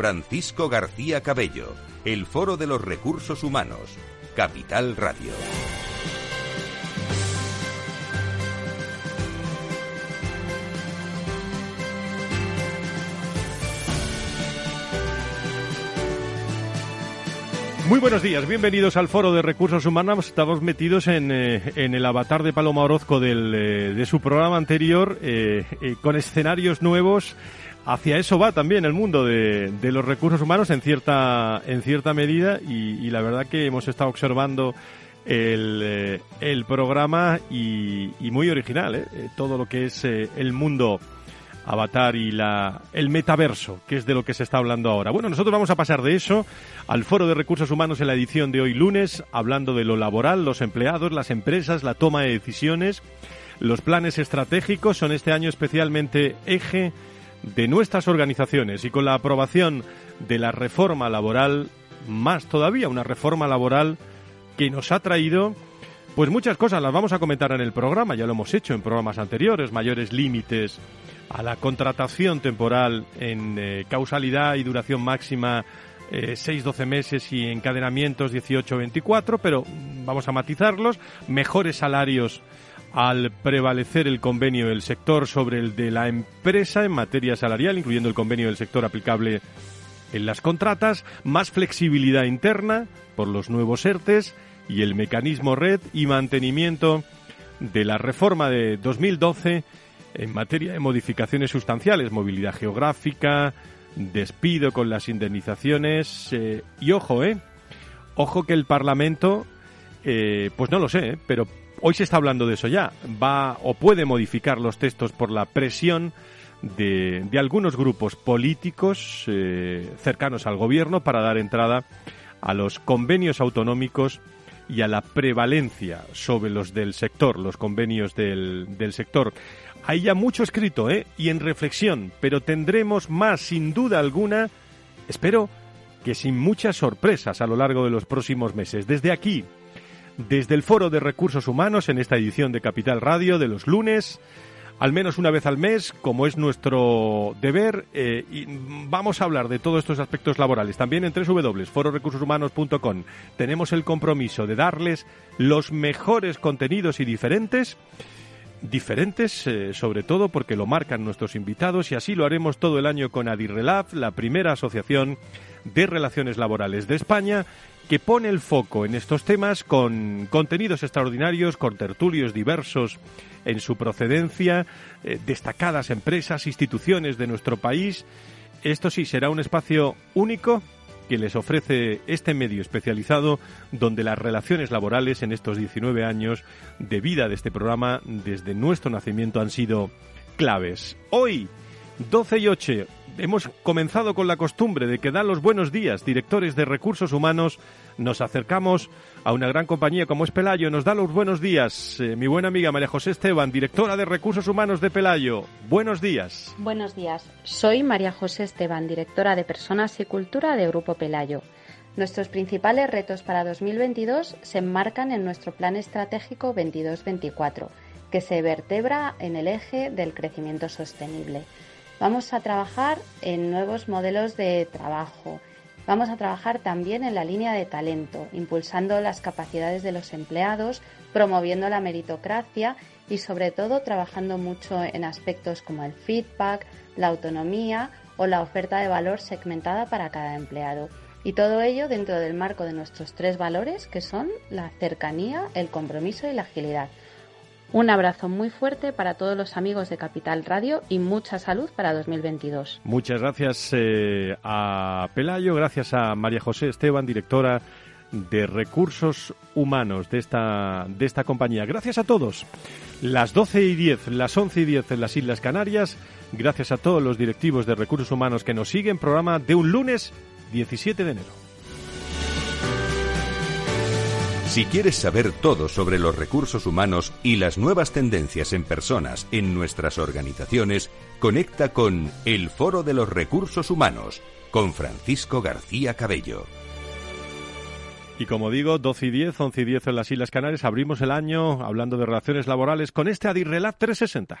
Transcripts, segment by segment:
Francisco García Cabello, el Foro de los Recursos Humanos, Capital Radio. Muy buenos días, bienvenidos al Foro de Recursos Humanos. Estamos metidos en, eh, el avatar de Paloma Orozco del, eh, de su programa anterior, eh, con escenarios nuevos. Hacia eso va también el mundo de, de los recursos humanos en cierta, en cierta medida y, la verdad que hemos estado observando el, el programa y, muy original, todo lo que es el mundo Avatar y la, el metaverso, que es de lo que se está hablando ahora. Bueno, nosotros vamos a pasar de eso al Foro de Recursos Humanos en la edición de hoy lunes, hablando de lo laboral, los empleados, las empresas, la toma de decisiones. Los planes estratégicos son este año especialmente eje de nuestras organizaciones. Y con la aprobación de la reforma laboral, más todavía una reforma laboral que nos ha traído pues muchas cosas. Las vamos a comentar en el programa, ya lo hemos hecho en programas anteriores, mayores límites a la contratación temporal en eh, causalidad y duración máxima eh, 6-12 meses y encadenamientos 18-24, pero vamos a matizarlos, mejores salarios al prevalecer el convenio del sector sobre el de la empresa en materia salarial, incluyendo el convenio del sector aplicable en las contratas, más flexibilidad interna por los nuevos ERTES y el mecanismo red y mantenimiento de la reforma de 2012 en materia de modificaciones sustanciales, movilidad geográfica, despido con las indemnizaciones eh, y ojo, eh, ojo que el Parlamento, eh, pues no lo sé, pero hoy se está hablando de eso ya, va o puede modificar los textos por la presión de, de algunos grupos políticos cercanos al gobierno para dar entrada a los convenios autonómicos y a la prevalencia sobre los del sector, los convenios del, del sector. Hay ya mucho escrito ¿eh? y en reflexión, pero tendremos más, sin duda alguna, espero que sin muchas sorpresas a lo largo de los próximos meses. Desde aquí, desde el Foro de Recursos Humanos, en esta edición de Capital Radio de los lunes, al menos una vez al mes, como es nuestro deber, eh, y vamos a hablar de todos estos aspectos laborales. También en www.fororecursoshumanos.com tenemos el compromiso de darles los mejores contenidos y diferentes diferentes, eh, sobre todo porque lo marcan nuestros invitados y así lo haremos todo el año con Adirrelab, la primera asociación de relaciones laborales de España que pone el foco en estos temas con contenidos extraordinarios, con tertulios diversos en su procedencia, eh, destacadas empresas, instituciones de nuestro país. Esto sí será un espacio único que les ofrece este medio especializado donde las relaciones laborales en estos 19 años de vida de este programa desde nuestro nacimiento han sido claves. Hoy, 12 y 8, hemos comenzado con la costumbre de que dan los buenos días directores de recursos humanos. Nos acercamos a una gran compañía como es Pelayo. Nos da los buenos días eh, mi buena amiga María José Esteban, directora de recursos humanos de Pelayo. Buenos días. Buenos días. Soy María José Esteban, directora de personas y cultura de Grupo Pelayo. Nuestros principales retos para 2022 se enmarcan en nuestro plan estratégico 22-24, que se vertebra en el eje del crecimiento sostenible. Vamos a trabajar en nuevos modelos de trabajo. Vamos a trabajar también en la línea de talento, impulsando las capacidades de los empleados, promoviendo la meritocracia y sobre todo trabajando mucho en aspectos como el feedback, la autonomía o la oferta de valor segmentada para cada empleado. Y todo ello dentro del marco de nuestros tres valores que son la cercanía, el compromiso y la agilidad. Un abrazo muy fuerte para todos los amigos de Capital Radio y mucha salud para 2022. Muchas gracias eh, a Pelayo, gracias a María José Esteban, directora de recursos humanos de esta, de esta compañía. Gracias a todos. Las 12 y 10, las 11 y 10 en las Islas Canarias. Gracias a todos los directivos de recursos humanos que nos siguen. Programa de un lunes 17 de enero. Si quieres saber todo sobre los recursos humanos y las nuevas tendencias en personas en nuestras organizaciones, conecta con El Foro de los Recursos Humanos con Francisco García Cabello. Y como digo, 12 y 10, 11 y 10 en las Islas Canarias, abrimos el año hablando de relaciones laborales con este Adirrelat 360.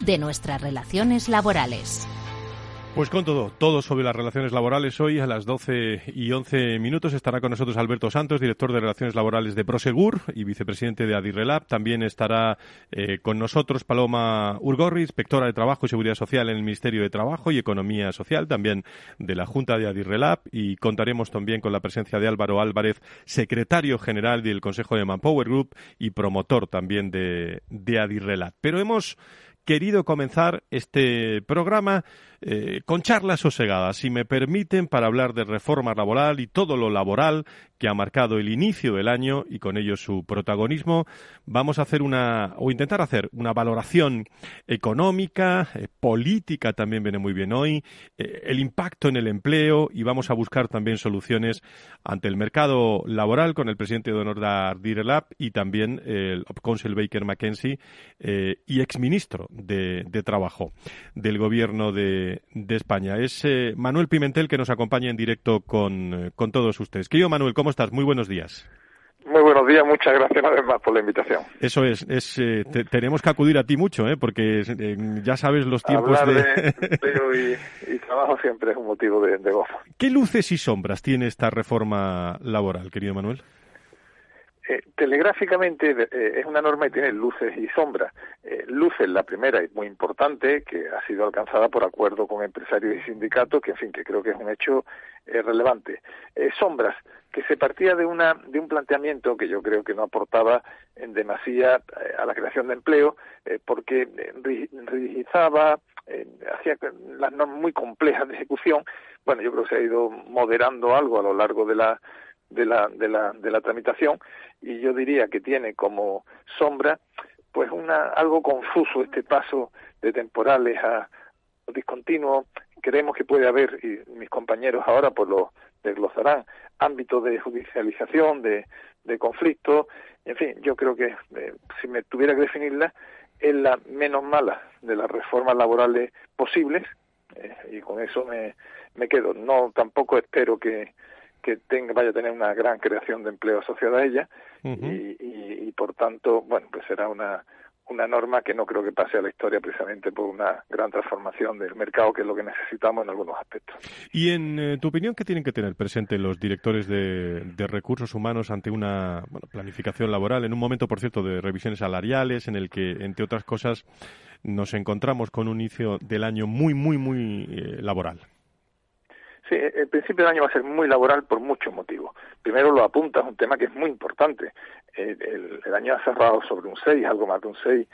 de nuestras relaciones laborales. Pues con todo, todo sobre las relaciones laborales. Hoy a las 12 y 11 minutos estará con nosotros Alberto Santos, director de Relaciones Laborales de Prosegur y vicepresidente de Adirrelab. También estará eh, con nosotros Paloma Urgorri, inspectora de Trabajo y Seguridad Social en el Ministerio de Trabajo y Economía Social, también de la Junta de Adirrelab. Y contaremos también con la presencia de Álvaro Álvarez, secretario general del Consejo de Manpower Group y promotor también de, de Adirrelab. Pero hemos querido comenzar este programa eh, con charlas sosegadas, si me permiten, para hablar de reforma laboral y todo lo laboral que ha marcado el inicio del año y con ello su protagonismo. Vamos a hacer una, o intentar hacer una valoración económica, eh, política también viene muy bien hoy, eh, el impacto en el empleo y vamos a buscar también soluciones ante el mercado laboral con el presidente de honor de Ardirelab y también el Council Baker McKenzie y exministro de, de Trabajo del gobierno de, de, España. Es eh, Manuel Pimentel que nos acompaña en directo con, eh, con todos ustedes. Querido Manuel, ¿cómo estás? Muy buenos días. Muy buenos días, muchas gracias además por la invitación. Eso es, es eh, tenemos que acudir a ti mucho, ¿eh? porque ya sabes los tiempos de... de y, y, trabajo siempre es un motivo de, de gozo. ¿Qué luces y sombras tiene esta reforma laboral, querido Manuel? Eh, telegráficamente eh, es una norma y tiene luces y sombras. Eh, luces, la primera y muy importante, que ha sido alcanzada por acuerdo con empresarios y sindicatos, que en fin, que creo que es un hecho relevante. sombras, que se partía de una de un planteamiento que yo creo que no aportaba en demasía a la creación de empleo, porque rigidizaba, hacía las normas muy complejas de ejecución. Bueno, yo creo que se ha ido moderando algo a lo largo de la de la, de la, de la tramitación y yo diría que tiene como sombra pues una algo confuso este paso de temporales a discontinuo. Creemos que puede haber y mis compañeros ahora pues lo desglosarán ámbitos de judicialización de, de conflicto. En fin yo creo que eh, si me tuviera que definirla es la menos mala de las reformas laborales posibles eh, y con eso me, me quedo. No tampoco espero que que tenga, vaya a tener una gran creación de empleo asociada a ella y, y, por tanto, bueno, pues será una, una norma que no creo que pase a la historia precisamente por una gran transformación del mercado, que es lo que necesitamos en algunos aspectos. Y en eh, tu opinión, ¿qué tienen que tener presente los directores de, de recursos humanos ante una bueno, planificación laboral, en un momento, por cierto, de revisiones salariales, en el que, entre otras cosas, nos encontramos con un inicio del año muy, muy, muy eh, laboral? Sí, el principio del año va a ser muy laboral por muchos motivos. Primero lo apunta, es un tema que es muy importante. El, año ha cerrado sobre un 6, algo más de un 6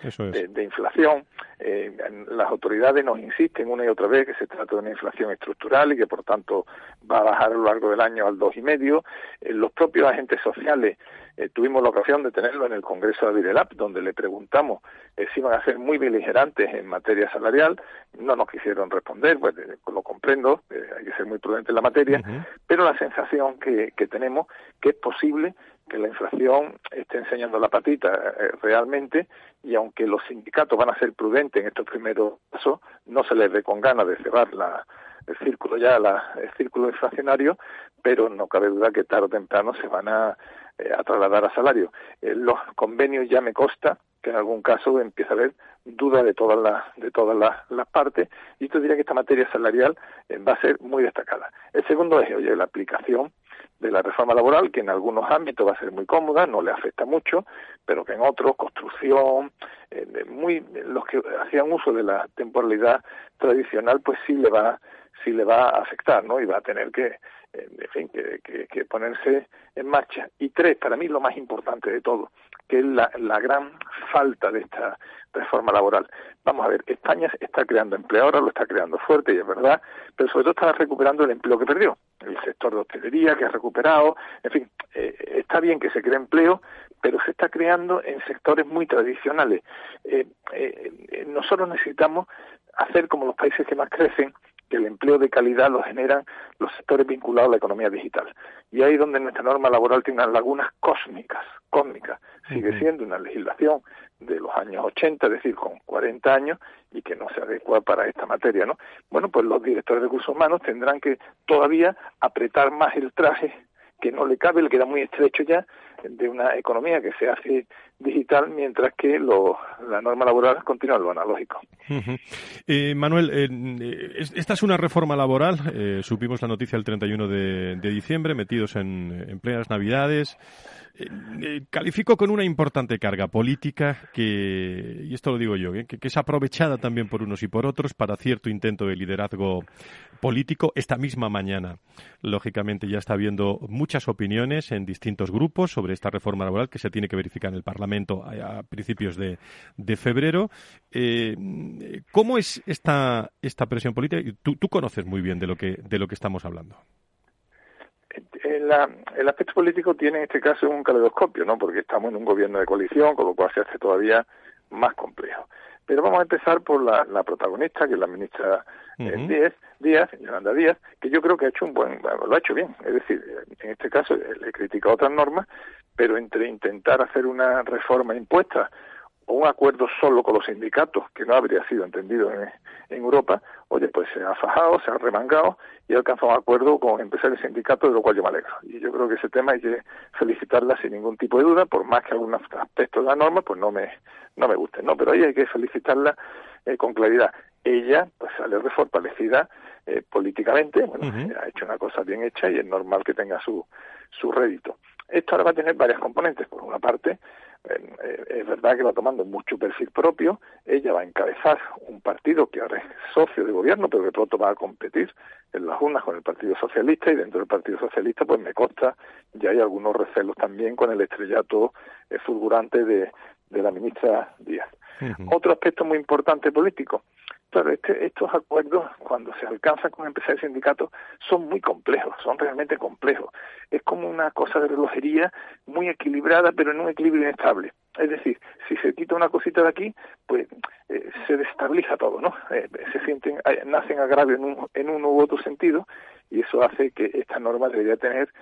de, inflación. Eh, las autoridades nos insisten una y otra vez que se trata de una inflación estructural y que por tanto va a bajar a lo largo del año al 2,5. Eh, los propios agentes sociales eh, tuvimos la ocasión de tenerlo en el Congreso de Avirelap, donde le preguntamos eh, si iban a ser muy beligerantes en materia salarial. No nos quisieron responder, pues eh, lo comprendo, hay que ser muy prudente en la materia, pero la sensación que, que tenemos que es posible que la inflación esté enseñando la patita realmente y aunque los sindicatos van a ser prudentes en estos primeros pasos, no se les ve con ganas de cerrar la, el círculo ya, la, el círculo inflacionario, pero no cabe duda que tarde o temprano se van a eh, a trasladar a salario. Eh, los convenios ya me consta en algún caso empieza a haber duda de todas las de todas las, partes y esto diría que esta materia salarial eh, va a ser muy destacada. El segundo es oye la aplicación de la reforma laboral que en algunos ámbitos va a ser muy cómoda, no le afecta mucho, pero que en otros construcción, muy los que hacían uso de la temporalidad tradicional, pues sí le va sí le va a afectar, ¿no? Y va a tener que en fin, que, que, ponerse en marcha. Y tres, para mí lo más importante de todo, que es la, la gran falta de esta reforma laboral. Vamos a ver, España está creando empleo ahora, lo está creando fuerte y es verdad, pero sobre todo está recuperando el empleo que perdió. El sector de hostelería que ha recuperado, en fin, eh, está bien que se cree empleo, pero se está creando en sectores muy tradicionales. Eh, eh, nosotros necesitamos hacer como los países que más crecen, que el empleo de calidad lo generan los sectores vinculados a la economía digital. Y ahí donde nuestra norma laboral tiene unas lagunas cósmicas, cósmicas. Sigue siendo una legislación de los años 80, es decir, con 40 años, y que no se adecua para esta materia, ¿no? Bueno, pues los directores de recursos humanos tendrán que todavía apretar más el traje que no le cabe, le queda muy estrecho ya, de una economía que se hace digital, mientras que lo, la norma laboral continúa lo analógico. eh, Manuel, eh, esta es una reforma laboral, eh, supimos la noticia el 31 de, de diciembre, metidos en, en plenas Navidades. Eh, eh, califico con una importante carga política que, y esto lo digo yo, que, es aprovechada también por unos y por otros para cierto intento de liderazgo político. Esta misma mañana, lógicamente, ya está habiendo muchas opiniones en distintos grupos sobre esta reforma laboral que se tiene que verificar en el Parlamento a, principios de, febrero. Eh, ¿Cómo es esta, esta presión política? Tú, conoces muy bien de lo que, de lo que estamos hablando el aspecto político tiene en este caso un caleidoscopio, ¿no? Porque estamos en un gobierno de coalición, con lo cual se hace todavía más complejo. Pero vamos a empezar por la, protagonista, que es la ministra eh, Díaz, Díaz, Yolanda Díaz, que yo creo que ha hecho un buen, lo ha hecho bien. Es decir, en este caso le he criticado otras normas, pero entre intentar hacer una reforma impuesta un acuerdo solo con los sindicatos, que no habría sido entendido en, Europa, oye, pues se ha fajado, se ha remangado y ha alcanzado un acuerdo con empresarios y sindicatos, de lo cual yo me alegro. Y yo creo que ese tema hay que felicitarla sin ningún tipo de duda, por más que algunos aspectos de la norma pues no me, no me gusten, ¿no? Pero ahí hay que felicitarla eh, con claridad. Ella, pues sale refortalecida eh, políticamente, bueno, ha hecho una cosa bien hecha y es normal que tenga su, su rédito. Esto ahora va a tener varias componentes. Por una parte, es verdad que va tomando mucho perfil propio. Ella va a encabezar un partido que ahora es socio de gobierno, pero que pronto va a competir en las urnas con el Partido Socialista y dentro del Partido Socialista, pues me consta, ya hay algunos recelos también con el estrellato eh, fulgurante de, de la ministra Díaz. Otro aspecto muy importante político, Claro, este, estos acuerdos, cuando se alcanzan con empresarios y sindicatos, son muy complejos, son realmente complejos. Es como una cosa de relojería muy equilibrada, pero en un equilibrio inestable. Es decir, si se quita una cosita de aquí, pues eh, se destabiliza todo, ¿no? Eh, se sienten, nacen agravios en, un, en uno u otro sentido, y eso hace que esta norma debería tener eh,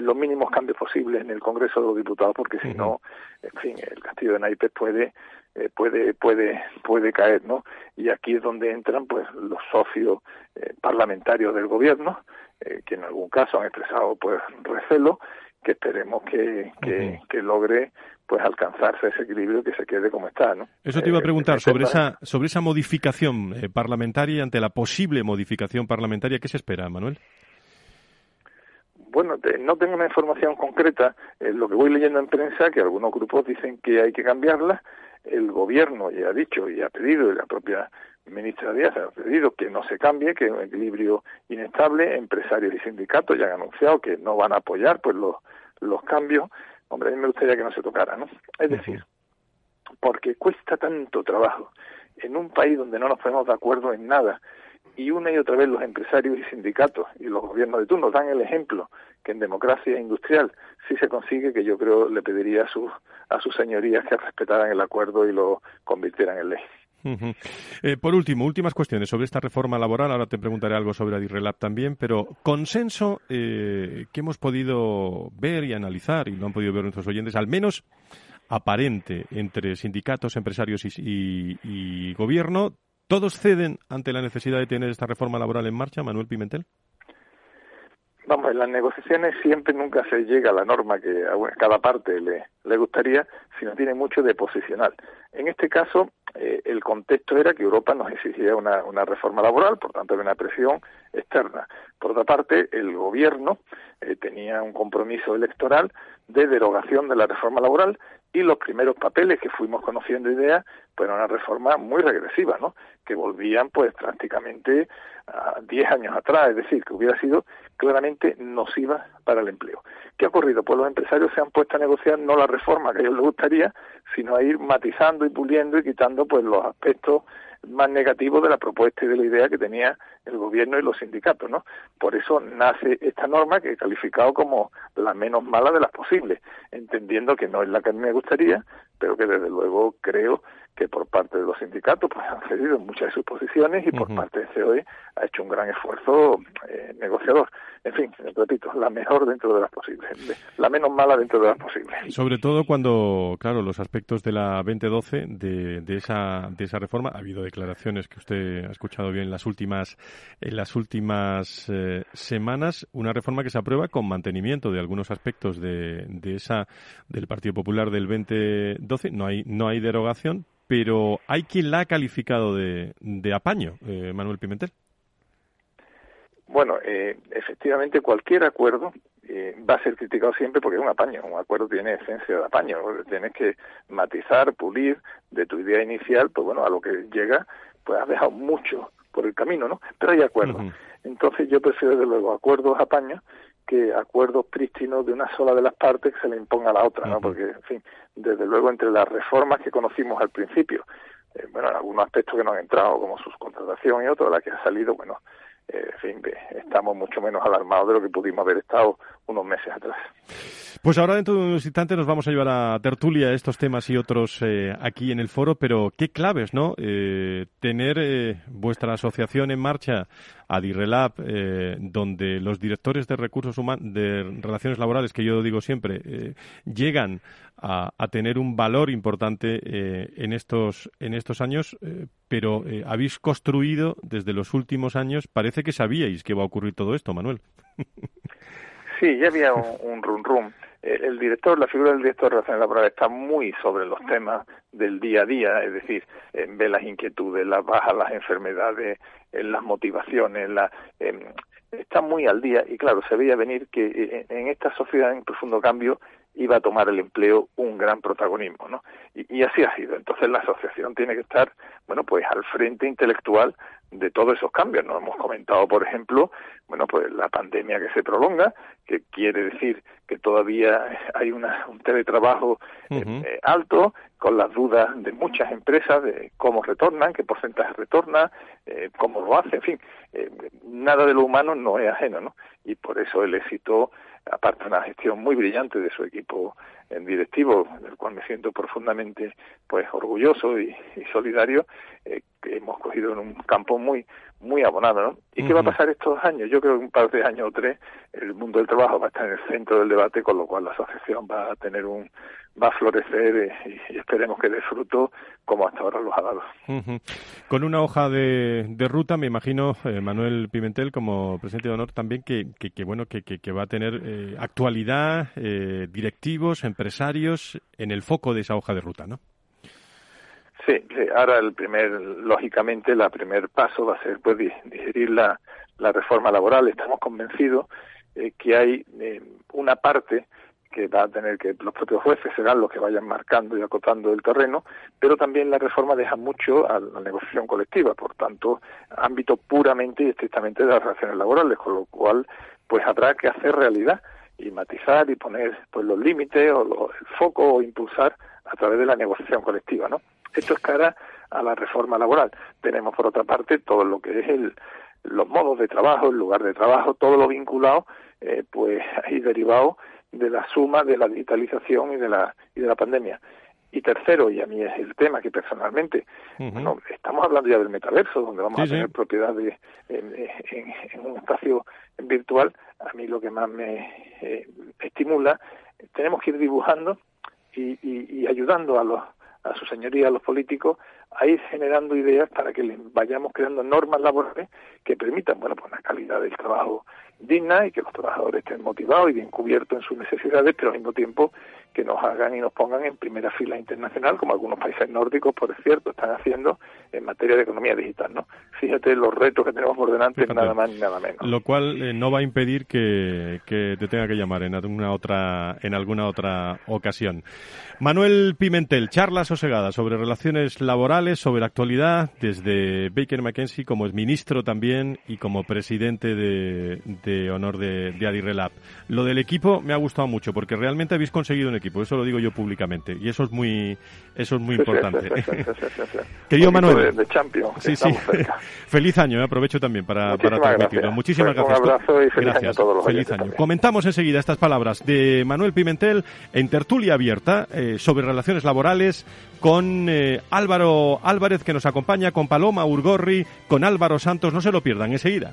los mínimos cambios posibles en el Congreso de los Diputados, porque si no, en fin, el castillo de naipes puede eh, puede puede puede caer no y aquí es donde entran pues los socios eh, parlamentarios del gobierno eh, que en algún caso han expresado pues recelo que esperemos que, que, logre pues alcanzarse ese equilibrio que se quede como está, ¿no? Eso te iba a preguntar sobre esa sobre esa modificación parlamentaria ante la posible modificación parlamentaria ¿qué se espera, Manuel? Bueno, no tengo una información concreta. lo que voy leyendo en prensa, que algunos grupos dicen que hay que cambiarla, el gobierno ya ha dicho y ha pedido, y la propia ministra Díaz ha pedido que no se cambie, que es un equilibrio inestable, empresarios y sindicatos ya han anunciado que no van a apoyar pues los, los cambios, hombre, a mí me gustaría que no se tocara, ¿no? Es decir, porque cuesta tanto trabajo en un país donde no nos ponemos de acuerdo en nada y una y otra vez los empresarios y sindicatos y los gobiernos de turno dan el ejemplo que en democracia industrial sí se consigue, que yo creo le pediría a sus, a sus señorías que respetaran el acuerdo y lo convirtieran en ley. Eh, por último, últimas cuestiones sobre esta reforma laboral. Ahora te preguntaré algo sobre Adirrelab también, pero consenso eh, que hemos podido ver y analizar, y lo han podido ver nuestros oyentes, al menos aparente entre sindicatos, empresarios y, y gobierno. ¿Todos ceden ante la necesidad de tener esta reforma laboral en marcha, Manuel Pimentel? Vamos, en las negociaciones siempre nunca se llega a la norma que a cada parte le, le gustaría, sino tiene mucho de posicional. En este caso, eh, el contexto era que Europa nos exigía una, una reforma laboral, por tanto había una presión externa. Por otra parte, el gobierno eh, tenía un compromiso electoral de derogación de la reforma laboral y los primeros papeles que fuimos conociendo ideas pues era una reforma muy regresiva, ¿no? Que volvían pues prácticamente a 10 años atrás, es decir, que hubiera sido claramente nociva para el empleo. ¿Qué ha ocurrido? Pues los empresarios se han puesto a negociar no la reforma que a ellos les gustaría, sino a ir matizando y puliendo y quitando pues los aspectos más negativos de la propuesta y de la idea que tenía el gobierno y los sindicatos, ¿no? Por eso nace esta norma que he calificado como la menos mala de las posibles, entendiendo que no es la que a mí me gustaría, pero que desde luego creo que por parte de los sindicatos pues han cedido en muchas de sus posiciones y por parte de COE ha hecho un gran esfuerzo eh, negociador. En fin, repito, la mejor dentro de las posibles, la menos mala dentro de las posibles. Sobre todo cuando, claro, los aspectos de la 2012 de, de esa de esa reforma ha habido declaraciones que usted ha escuchado bien en las últimas en las últimas eh, semanas, una reforma que se aprueba con mantenimiento de algunos aspectos de, de esa del Partido Popular del 2012, no hay no hay derogación, pero hay quien la ha calificado de, de apaño, eh, Manuel Pimentel. Bueno, eh, efectivamente cualquier acuerdo eh, va a ser criticado siempre porque es un apaño. Un acuerdo tiene esencia de apaño. Tienes que matizar, pulir de tu idea inicial, pues bueno, a lo que llega, pues has dejado mucho por el camino, ¿no? Pero hay acuerdos. Entonces yo prefiero, desde luego, acuerdos apaños que acuerdos prístinos de una sola de las partes que se le imponga a la otra, ¿no? Porque, en fin, desde luego entre las reformas que conocimos al principio, eh, bueno, algunos aspectos que no han entrado, como sus contratación y otros, la que ha salido, bueno, eh, en fin, estamos mucho menos alarmados de lo que pudimos haber estado unos meses atrás. Pues ahora dentro de unos instantes nos vamos a llevar a tertulia estos temas y otros eh, aquí en el foro, pero qué claves, ¿no? Eh, tener vuestra asociación en marcha, Adirrelab, donde los directores de recursos humanos, de relaciones laborales, que yo digo siempre, llegan a, a, tener un valor importante en estos en estos años, pero habéis construido desde los últimos años, parece que sabíais que va a ocurrir todo esto, Manuel. Sí, ya había un, run run. El, director, la figura del director de relaciones laborales está muy sobre los temas del día a día, es decir, ve las inquietudes, las bajas, las enfermedades, las motivaciones, la, em, está muy al día. Y claro, se veía venir que eh, en esta sociedad en profundo cambio iba a tomar el empleo un gran protagonismo, ¿no? Y, y, así ha sido. Entonces la asociación tiene que estar, bueno, pues al frente intelectual de todos esos cambios. Nos hemos comentado, por ejemplo, bueno, pues la pandemia que se prolonga, que quiere decir que todavía hay una, un teletrabajo eh, eh, alto, con las dudas de muchas empresas de cómo retornan, qué porcentaje retorna, eh, cómo lo hace, en fin, nada de lo humano no es ajeno, ¿no? Y por eso el éxito aparte de una gestión muy brillante de su equipo directivo, del cual me siento profundamente pues orgulloso y, solidario, eh, que hemos cogido en un campo muy muy abonado, ¿no? ¿Y qué va a pasar estos años? Yo creo que un par de años o tres el mundo del trabajo va a estar en el centro del debate, con lo cual la asociación va a tener un va a florecer eh, y, esperemos que dé fruto como hasta ahora los ha dado. Con una hoja de, de ruta, me imagino, eh, Manuel Pimentel, como presidente de honor, también que, que, bueno que, que, va a tener eh, actualidad, directivos, empresarios en el foco de esa hoja de ruta, ¿no? Sí, ahora el primer, lógicamente, la primer paso va a ser pues digerir la, reforma laboral. Estamos convencidos que hay una parte que va a tener que los propios jueces serán los que vayan marcando y acotando el terreno, pero también la reforma deja mucho a la negociación colectiva, por tanto, ámbito puramente y estrictamente de las relaciones laborales, con lo cual, pues habrá que hacer realidad y matizar y poner pues los límites o el foco o impulsar a través de la negociación colectiva, ¿no? Esto es cara a la reforma laboral. Tenemos por otra parte todo lo que es el, los modos de trabajo, el lugar de trabajo, todo lo vinculado, eh, pues ahí derivado de la suma de la digitalización y de la, y de la pandemia. Y tercero, y a mí es el tema que personalmente, bueno, estamos hablando ya del metaverso, donde vamos a tener propiedad de, en, un espacio virtual, a mí lo que más me eh, estimula, tenemos que ir dibujando y, y, ayudando a los a su señoría, a los políticos, a ir generando ideas para que les vayamos creando normas laborales que permitan, bueno, pues una calidad del trabajo digna y que los trabajadores estén motivados y bien cubiertos en sus necesidades, pero al mismo tiempo que nos hagan y nos pongan en primera fila internacional, como algunos países nórdicos, por cierto, están haciendo en materia de economía digital, ¿no? Fíjate los retos que tenemos por delante, nada más ni nada menos. Lo cual eh, no va a impedir que, que, te tenga que llamar en alguna otra en alguna otra ocasión. Manuel Pimentel, charla sosegada sobre relaciones laborales, sobre la actualidad, desde Baker McKenzie como es ministro también y como presidente de, honor de, de Adirrelab. Lo del equipo me ha gustado mucho porque realmente habéis conseguido un equipo, eso lo digo yo públicamente y eso es muy eso es muy importante. Querido Manuel, de, sí, sí. feliz año, eh, aprovecho también para, para transmitirlo. Muchísimas gracias. Un abrazo y feliz gracias. año a todos los Feliz año. Comentamos enseguida estas palabras de Manuel Pimentel en tertulia abierta. Eh, sobre relaciones laborales con eh, Álvaro Álvarez que nos acompaña, con Paloma Urgorri, con Álvaro Santos. No se lo pierdan enseguida.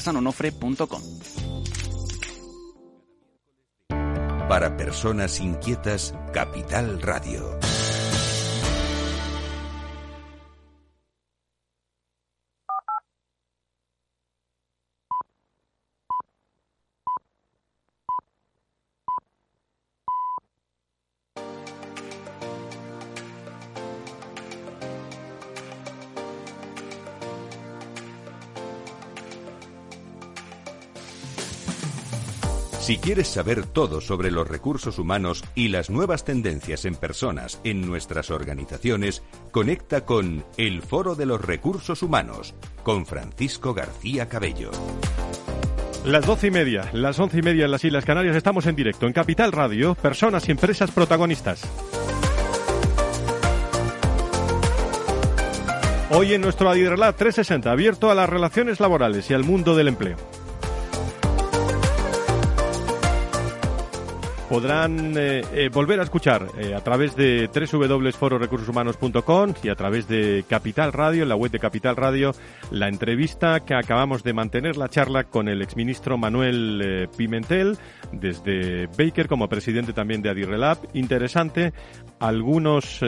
sanonofre.com. Para personas inquietas, Capital Radio. Si quieres saber todo sobre los recursos humanos y las nuevas tendencias en personas en nuestras organizaciones, conecta con El Foro de los Recursos Humanos con Francisco García Cabello. Las doce y media, las once y media en las Islas Canarias estamos en directo en Capital Radio, personas y empresas protagonistas. Hoy en nuestro Adirrelat 360, abierto a las relaciones laborales y al mundo del empleo. Podrán eh, eh, volver a escuchar eh, a través de www.fororecursoshumanos.com y a través de Capital Radio, en la web de Capital Radio, la entrevista que acabamos de mantener, la charla con el exministro Manuel Pimentel, desde Baker como presidente también de Adirrelab. Interesante algunos,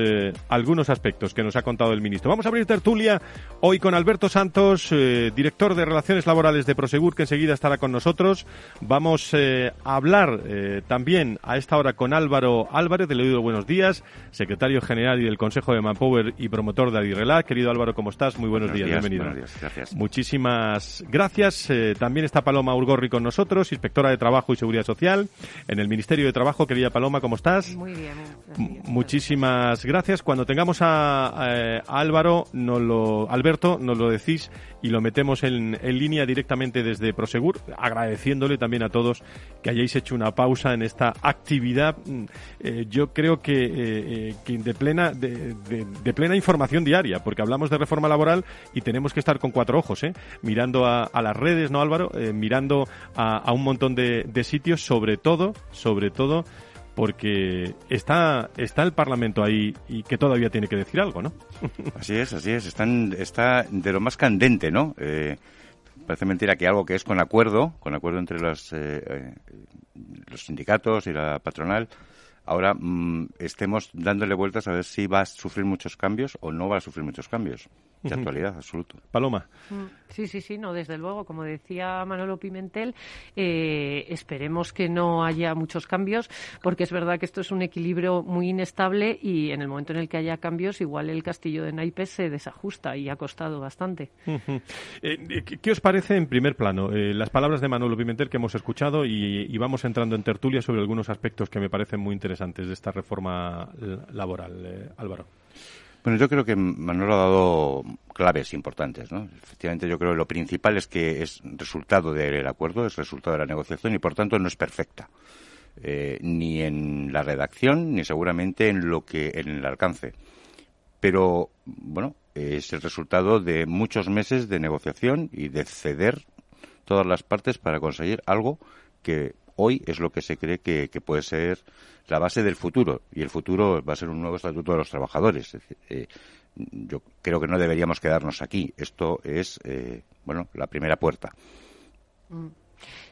algunos aspectos que nos ha contado el ministro. Vamos a abrir tertulia hoy con Alberto Santos, director de Relaciones Laborales de Prosegur, que enseguida estará con nosotros. Vamos a hablar también a esta hora con Álvaro Álvarez, de Leído Buenos Días, secretario general y del Consejo de Manpower y promotor de Adirrelá. Querido Álvaro, ¿cómo estás? Muy buenos, días, bienvenido. Buenos días, gracias. Muchísimas gracias. Eh, también está Paloma Urgorri con nosotros, inspectora de Trabajo y Seguridad Social en el Ministerio de Trabajo. Querida Paloma, ¿cómo estás? Muy bien. Muchísimas gracias. Cuando tengamos a, Álvaro, no lo, Alberto, nos lo decís y lo metemos en, en línea directamente desde Prosegur, agradeciéndole también a todos que hayáis hecho una pausa en esta actividad, mm, eh, yo creo que, eh, eh, de, plena, de, plena información diaria, porque hablamos de reforma laboral y tenemos que estar con cuatro ojos, mirando a, las redes, ¿no, Álvaro? mirando a, un montón de, sitios, sobre todo, sobre todo, porque está, está el Parlamento ahí y que todavía tiene que decir algo, ¿no? Así es, así es. Están, está de lo más candente, ¿no? parece mentira que algo que es con acuerdo, con acuerdo entre los, eh, eh, los sindicatos y la patronal, ahora mm, estemos dándole vueltas a ver si va a sufrir muchos cambios o no va a sufrir muchos cambios de actualidad, absoluto. Paloma. Mm, sí, sí, sí, no, desde luego, como decía Manolo Pimentel, eh, esperemos que no haya muchos cambios, porque es verdad que esto es un equilibrio muy inestable y en el momento en el que haya cambios, igual el castillo de naipes se desajusta y ha costado bastante. Eh, ¿Qué os parece en primer plano eh, las palabras de Manolo Pimentel que hemos escuchado y, vamos entrando en tertulia sobre algunos aspectos que me parecen muy interesantes de esta reforma laboral, Álvaro? Bueno, yo creo que Manolo ha dado claves importantes, ¿no? Efectivamente, yo creo que lo principal es que es resultado del acuerdo, es resultado de la negociación y, por tanto, no es perfecta. Eh, ni en la redacción, ni seguramente en lo que en el alcance. Pero, bueno, es el resultado de muchos meses de negociación y de ceder todas las partes para conseguir algo que hoy es lo que se cree que, puede ser la base del futuro. Y el futuro va a ser un nuevo estatuto de los trabajadores. Eh, yo creo que no deberíamos quedarnos aquí. Esto es, eh, bueno, la primera puerta. Mm.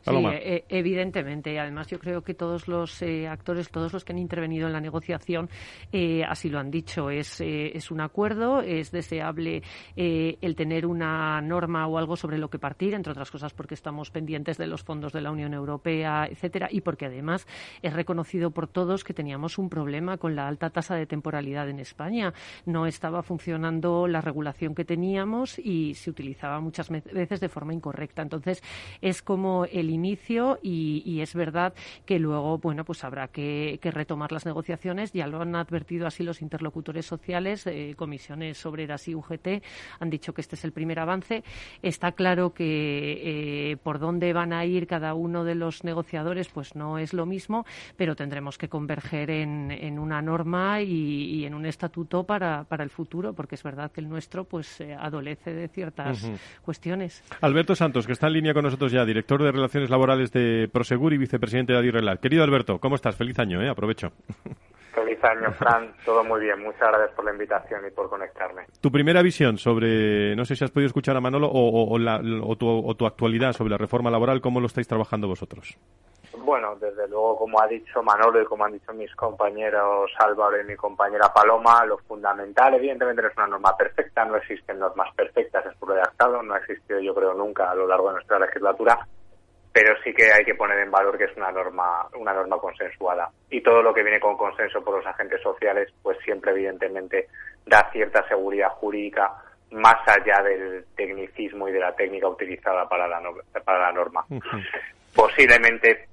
Sí, eh, evidentemente. Además, yo creo que todos los eh, actores, todos los que han intervenido en la negociación, eh, así lo han dicho. Es, es un acuerdo, es deseable el tener una norma o algo sobre lo que partir, entre otras cosas porque estamos pendientes de los fondos de la Unión Europea, etcétera, y porque además es reconocido por todos que teníamos un problema con la alta tasa de temporalidad en España. No estaba funcionando la regulación que teníamos y se utilizaba muchas veces de forma incorrecta. Entonces, es como el inicio y, es verdad que luego, bueno, pues habrá que, retomar las negociaciones. Ya lo han advertido así los interlocutores sociales, eh, comisiones obreras y UGT, han dicho que este es el primer avance. Está claro que eh, por dónde van a ir cada uno de los negociadores, pues no es lo mismo, pero tendremos que converger en, una norma y, en un estatuto para, el futuro, porque es verdad que el nuestro pues eh, adolece de ciertas cuestiones. Alberto Santos, que está en línea con nosotros ya, director de Relaciones Laborales de Prosegur y vicepresidente de Adirrelat. Querido Alberto, ¿cómo estás? Feliz año, ¿eh? Aprovecho. Feliz año, Fran. Todo muy bien. Muchas gracias por la invitación y por conectarme. Tu primera visión sobre, no sé si has podido escuchar a Manolo o, tu, actualidad sobre la reforma laboral, ¿cómo lo estáis trabajando vosotros? bueno, desde luego, como ha dicho Manolo y como han dicho mis compañeros Álvaro y mi compañera Paloma, lo fundamental, evidentemente, no es una norma perfecta, no existen normas perfectas, es puro redactado, no ha existido, yo creo, nunca a lo largo de nuestra legislatura, pero sí que hay que poner en valor que es una norma, una norma consensuada. Y todo lo que viene con consenso por los agentes sociales, pues siempre, evidentemente, da cierta seguridad jurídica más allá del tecnicismo y de la técnica utilizada para la, para la norma. Posiblemente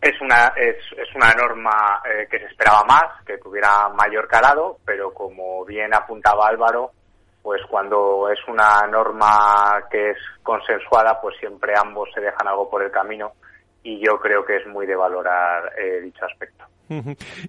es una, es, es una norma eh, que se esperaba más, que tuviera mayor calado, pero como bien apuntaba Álvaro, pues cuando es una norma que es consensuada, pues siempre ambos se dejan algo por el camino y yo creo que es muy de valorar eh, dicho aspecto.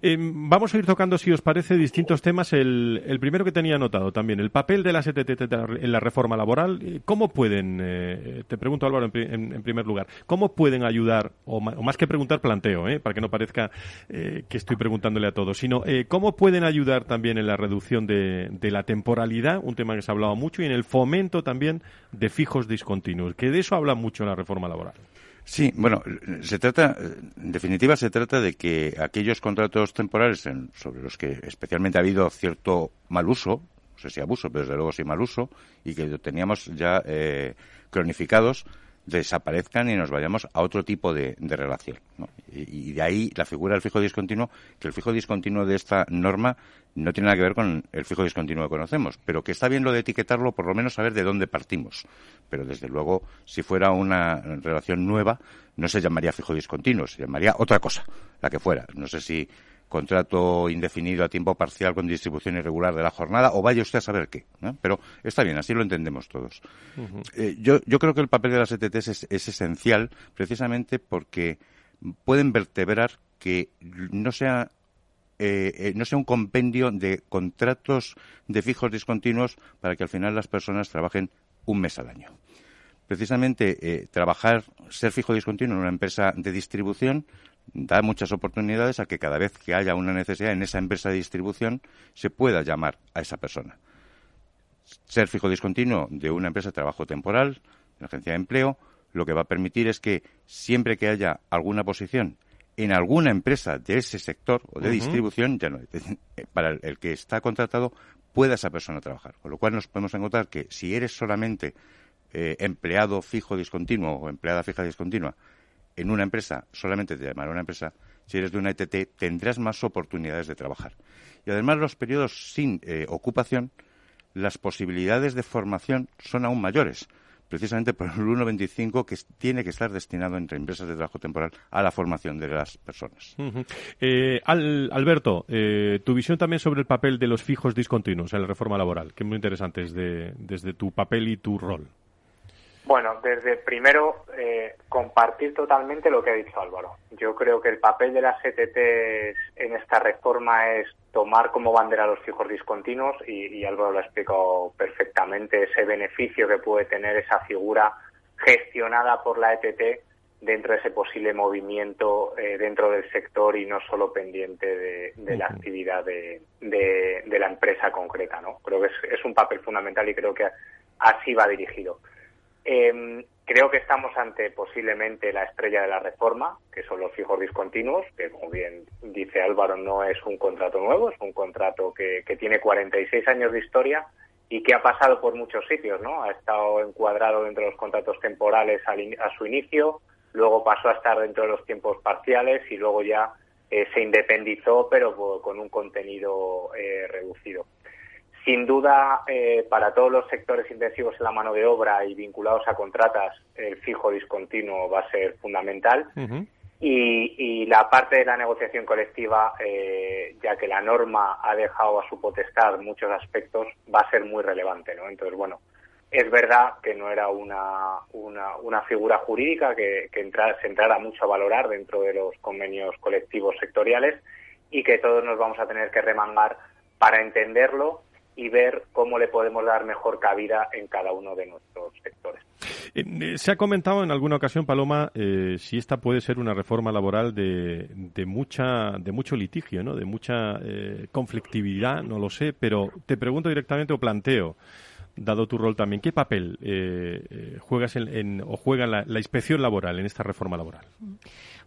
Eh, vamos a ir tocando, si os parece, distintos temas. El, primero que tenía anotado también, el papel de la STT en la reforma laboral. Eh, ¿Cómo pueden, eh, te pregunto Álvaro en, primer lugar, cómo pueden ayudar, o, más que preguntar, planteo, para que no parezca que estoy preguntándole a todos, sino cómo pueden ayudar también en la reducción de, de, la temporalidad, un tema que se ha hablado mucho, y en el fomento también de fijos discontinuos, que de eso habla mucho la reforma laboral. Sí, bueno, se trata, en definitiva, se trata de que aquellos contratos temporales sobre los que especialmente ha habido cierto mal uso, no sé si abuso, pero desde luego sí mal uso, y que teníamos ya eh, cronificados, desaparezcan y nos vayamos a otro tipo de, relación. Y, de ahí la figura del fijo discontinuo, que el fijo discontinuo de esta norma no tiene nada que ver con el fijo discontinuo que conocemos, pero que está bien lo de etiquetarlo, por lo menos saber de dónde partimos. Pero desde luego, si fuera una relación nueva, no se llamaría fijo discontinuo, se llamaría otra cosa, la que fuera. No sé si contrato indefinido a tiempo parcial con distribución irregular de la jornada, o vaya usted a saber qué. Pero está bien, así lo entendemos todos. Eh, yo, yo creo que el papel de las ETTs es, esencial precisamente porque pueden vertebrar que no sea eh, eh, no sea un compendio de contratos de fijos discontinuos para que al final las personas trabajen un mes al año. Precisamente trabajar, ser fijo discontinuo en una empresa de distribución da muchas oportunidades a que cada vez que haya una necesidad en esa empresa de distribución se pueda llamar a esa persona. Ser fijo discontinuo de una empresa de trabajo temporal, de agencia de empleo, lo que va a permitir es que siempre que haya alguna posición en alguna empresa de ese sector o de distribución, ya no, para el, que está contratado, pueda esa persona trabajar. Con lo cual nos podemos encontrar que si eres solamente eh, empleado fijo discontinuo o empleada fija discontinua en una empresa, solamente te llamará una empresa, si eres de una ETT tendrás más oportunidades de trabajar. Y además los periodos sin eh, ocupación, las posibilidades de formación son aún mayores, precisamente por el 1.25 que tiene que estar destinado entre empresas de trabajo temporal a la formación de las personas. Eh, Alberto, eh, tu visión también sobre el papel de los fijos discontinuos en la reforma laboral, que es muy interesante desde, desde tu papel y tu rol. Bueno, desde primero eh, compartir totalmente lo que ha dicho Álvaro. Yo creo que el papel de las ETT en esta reforma es tomar como bandera los fijos discontinuos y, Álvaro lo ha explicado perfectamente ese beneficio que puede tener esa figura gestionada por la ETT dentro de ese posible movimiento eh, dentro del sector y no solo pendiente de, la actividad de, la empresa concreta. ¿no? Creo que es un papel fundamental y creo que así va dirigido. Eh, creo que estamos ante posiblemente la estrella de la reforma, que son los fijos discontinuos, que como bien dice Álvaro no es un contrato nuevo, es un contrato que, que tiene 46 años de historia y que ha pasado por muchos sitios, ¿no? Ha estado encuadrado dentro de los contratos temporales a su inicio, luego pasó a estar dentro de los tiempos parciales y luego ya eh, se independizó, pero con un contenido eh, reducido. Sin duda, eh, para todos los sectores intensivos en la mano de obra y vinculados a contratas, el fijo discontinuo va a ser fundamental. y, la parte de la negociación colectiva, eh, ya que la norma ha dejado a su potestad muchos aspectos, va a ser muy relevante. ¿no? Entonces, bueno, es verdad que no era una, una, figura jurídica que, que se entrara mucho a valorar dentro de los convenios colectivos sectoriales y que todos nos vamos a tener que remangar para entenderlo y ver cómo le podemos dar mejor cabida en cada uno de nuestros sectores. Eh, eh, se ha comentado en alguna ocasión, Paloma, eh, si esta puede ser una reforma laboral de, de mucha de mucho litigio, ¿no? de mucha conflictividad, no lo sé, pero te pregunto directamente o planteo, dado tu rol también, ¿qué papel juegas en, o juega la, inspección laboral en esta reforma laboral?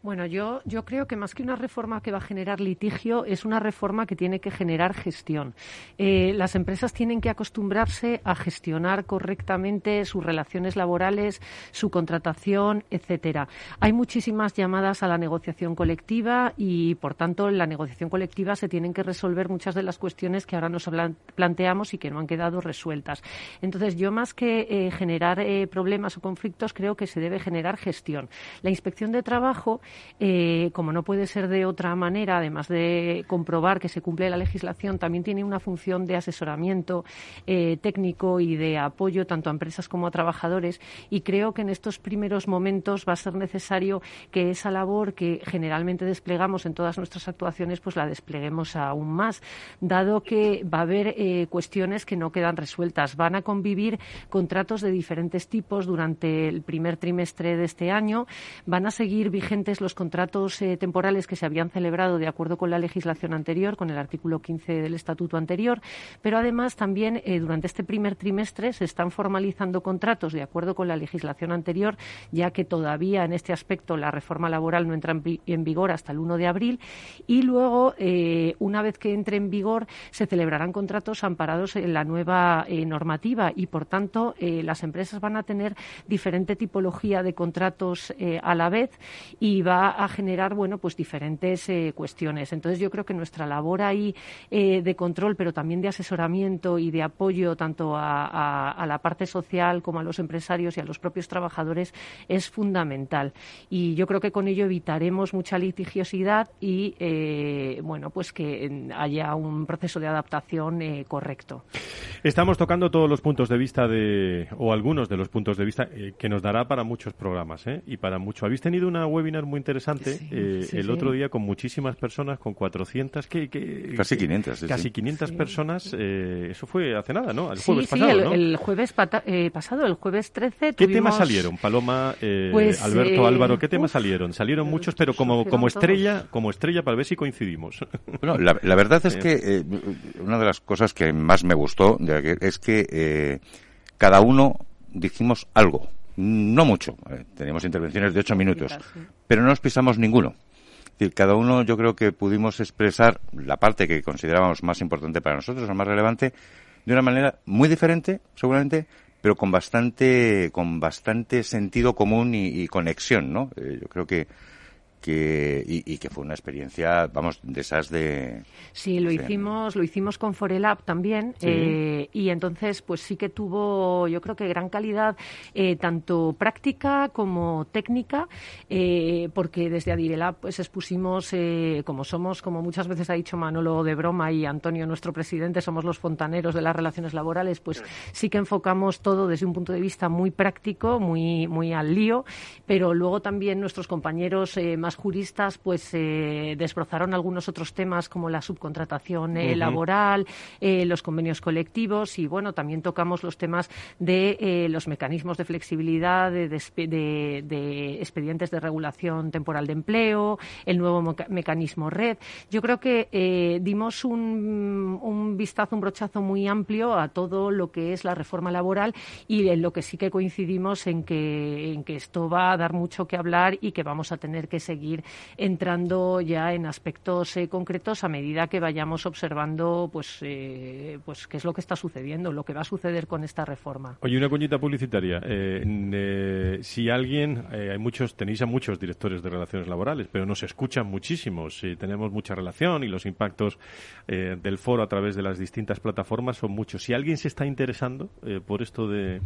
Bueno, yo, yo creo que más que una reforma que va a generar litigio, es una reforma que tiene que generar gestión. Eh, las empresas tienen que acostumbrarse a gestionar correctamente sus relaciones laborales, su contratación, etcétera. Hay muchísimas llamadas a la negociación colectiva y, por tanto, en la negociación colectiva se tienen que resolver muchas de las cuestiones que ahora nos planteamos y que no han quedado resueltas. Entonces, yo más que eh, generar eh, problemas o conflictos, creo que se debe generar gestión. La inspección de trabajo eh, como no puede ser de otra manera, además de comprobar que se cumple la legislación, también tiene una función de asesoramiento eh, técnico y de apoyo tanto a empresas como a trabajadores. Y creo que en estos primeros momentos va a ser necesario que esa labor que generalmente desplegamos en todas nuestras actuaciones, pues la despleguemos aún más, dado que va a haber eh, cuestiones que no quedan resueltas. Van a convivir contratos de diferentes tipos durante el primer trimestre de este año. Van a seguir vigentes los contratos eh, temporales que se habían celebrado de acuerdo con la legislación anterior, con el artículo 15 del estatuto anterior, pero además también eh, durante este primer trimestre se están formalizando contratos de acuerdo con la legislación anterior, ya que todavía en este aspecto la reforma laboral no entra en, vigor hasta el 1 de abril. Y luego, eh, una vez que entre en vigor, se celebrarán contratos amparados en la nueva normativa. Y, por tanto, las empresas van a tener diferente tipología de contratos a la vez y va a generar, bueno, pues diferentes eh, cuestiones. Entonces yo creo que nuestra labor ahí eh, de control, pero también de asesoramiento y de apoyo tanto a, la parte social como a los empresarios y a los propios trabajadores es fundamental. Y yo creo que con ello evitaremos mucha litigiosidad y, eh, bueno, pues que haya un proceso de adaptación correcto. Estamos tocando todos los puntos de vista de, o algunos de los puntos de vista que nos dará para muchos programas y para mucho. Habéis tenido una webinar muy interesante eh, el otro día con muchísimas personas, con 400, que, casi 500, casi 500 personas. Eh, eso fue hace nada, ¿no? El jueves pasado, el, jueves eh, pasado, el jueves 13. ¿Qué temas salieron, Paloma, pues, Alberto, Álvaro? ¿Qué temas salieron? Salieron muchos, pero como como estrella, como estrella para ver si coincidimos. Bueno, la, la verdad es que una de las cosas que más me gustó es que cada uno dijimos algo no mucho, eh, teníamos intervenciones de ocho minutos, pero no nos pisamos ninguno. Es decir, cada uno yo creo que pudimos expresar la parte que considerábamos más importante para nosotros, o más relevante, de una manera muy diferente, seguramente, pero con bastante, con bastante sentido común y, conexión, ¿no? Eh, yo creo que que, y, que fue una experiencia, vamos, de esas de... Sí, lo hicimos lo hicimos con Forelab también eh, y entonces pues sí que tuvo, yo creo que gran calidad, eh, tanto práctica como técnica, eh, porque desde Adirelab pues expusimos, como somos, como muchas veces ha dicho Manolo de broma y Antonio, nuestro presidente, somos los fontaneros de las relaciones laborales, pues sí. que enfocamos todo desde un punto de vista muy práctico, muy, muy al lío, pero luego también nuestros compañeros más juristas pues eh, desbrozaron algunos otros temas como la subcontratación eh, laboral, eh, los convenios colectivos y bueno, también tocamos los temas de los mecanismos de flexibilidad, de, de, expedientes de regulación temporal de empleo, el nuevo mecanismo red. Yo creo que dimos un, un vistazo, un brochazo muy amplio a todo lo que es la reforma laboral y en lo que sí que coincidimos en que, en que esto va a dar mucho que hablar y que vamos a tener que seguir ir entrando ya en aspectos eh, concretos a medida que vayamos observando pues, eh, pues qué es lo que está sucediendo, lo que va a suceder con esta reforma. Oye, una coñita publicitaria. Eh, si alguien, hay muchos, tenéis a muchos directores de relaciones laborales, pero nos escuchan muchísimos. y tenemos mucha relación y los impactos del foro a través de las distintas plataformas son muchos. Si alguien se está interesando por esto de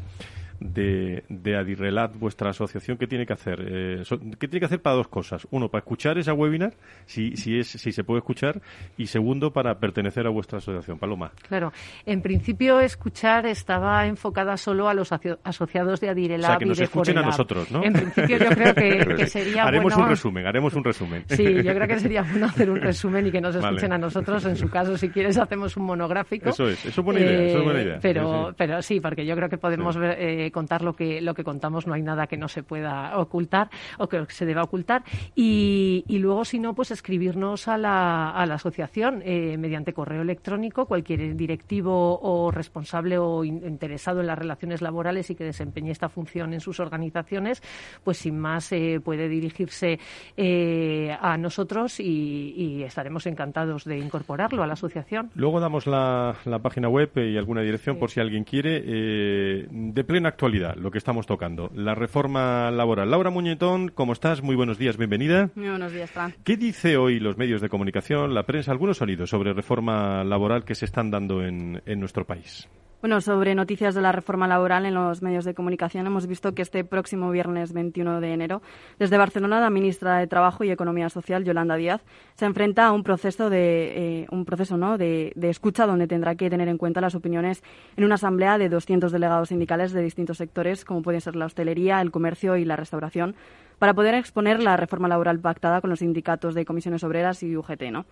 de, de Adirrelat, vuestra asociación, ¿qué tiene que hacer? Eh, ¿Qué tiene que hacer para dos cosas? Uno, para escuchar esa webinar, si, si, es, si se puede escuchar, y segundo, para pertenecer a vuestra asociación. Paloma. Claro, en principio escuchar estaba enfocada solo a los asociados de Adirrelat. O sea, que nos escuchen a nosotros, ¿no? En principio yo creo que, sería Haremos un resumen, haremos un resumen. Sí, yo creo que sería bueno hacer un resumen y que nos escuchen a nosotros. En su caso, si quieres, hacemos un monográfico. Eso es, eso es buena idea, eso es buena idea. Pero, sí, pero sí, porque yo creo que podemos ver... Eh, contar lo que, lo que contamos, no hay nada que no se pueda ocultar o que se deba ocultar. Y, luego, si no, pues escribirnos a la, a la asociación eh, mediante correo electrónico, cualquier directivo o responsable o interesado en las relaciones laborales y que desempeñe esta función en sus organizaciones, pues sin más eh, puede dirigirse eh, a nosotros y, estaremos encantados de incorporarlo a la asociación. Luego damos la, página web y alguna dirección por si alguien quiere. de plena actualidad, lo que estamos tocando, la reforma laboral. Laura Muñetón, ¿cómo estás? Muy buenos días, bienvenida. Muy buenos días, Fran. ¿Qué dice hoy los medios de comunicación, la prensa, algunos sonidos sobre reforma laboral que se están dando en, en nuestro país? Bueno, sobre noticias de la reforma laboral en los medios de comunicación, hemos visto que este próximo viernes 21 de enero, desde Barcelona, la ministra de Trabajo y Economía Social, Yolanda Díaz, se enfrenta a un proceso de, eh, un proceso, de, de, escucha donde tendrá que tener en cuenta las opiniones en una asamblea de 200 delegados sindicales de distintos sectores, como pueden ser la hostelería, el comercio y la restauración, para poder exponer la reforma laboral pactada con los sindicatos de comisiones obreras y UGT. ¿no?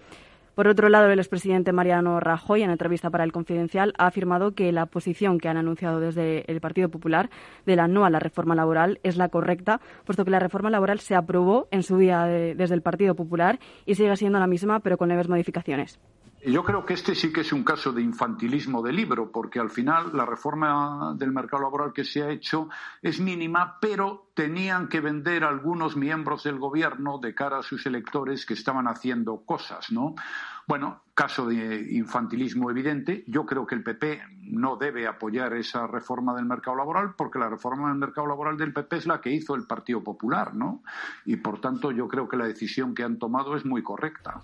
Por otro lado, el expresidente Mariano Rajoy, en entrevista para El Confidencial, ha afirmado que la posición que han anunciado desde el Partido Popular de la no a la reforma laboral es la correcta, puesto que la reforma laboral se aprobó en su día desde el Partido Popular y sigue siendo la misma, pero con leves modificaciones. Yo creo que este sí que es un caso de infantilismo de libro, porque al final la reforma del mercado laboral que se ha hecho es mínima, pero tenían que vender algunos miembros del gobierno de cara a sus electores que estaban haciendo cosas, ¿no? Bueno, caso de infantilismo evidente. Yo creo que el PP no debe apoyar esa reforma del mercado laboral porque la reforma del mercado laboral del PP es la que hizo el Partido Popular, ¿no? Y por tanto yo creo que la decisión que han tomado es muy correcta.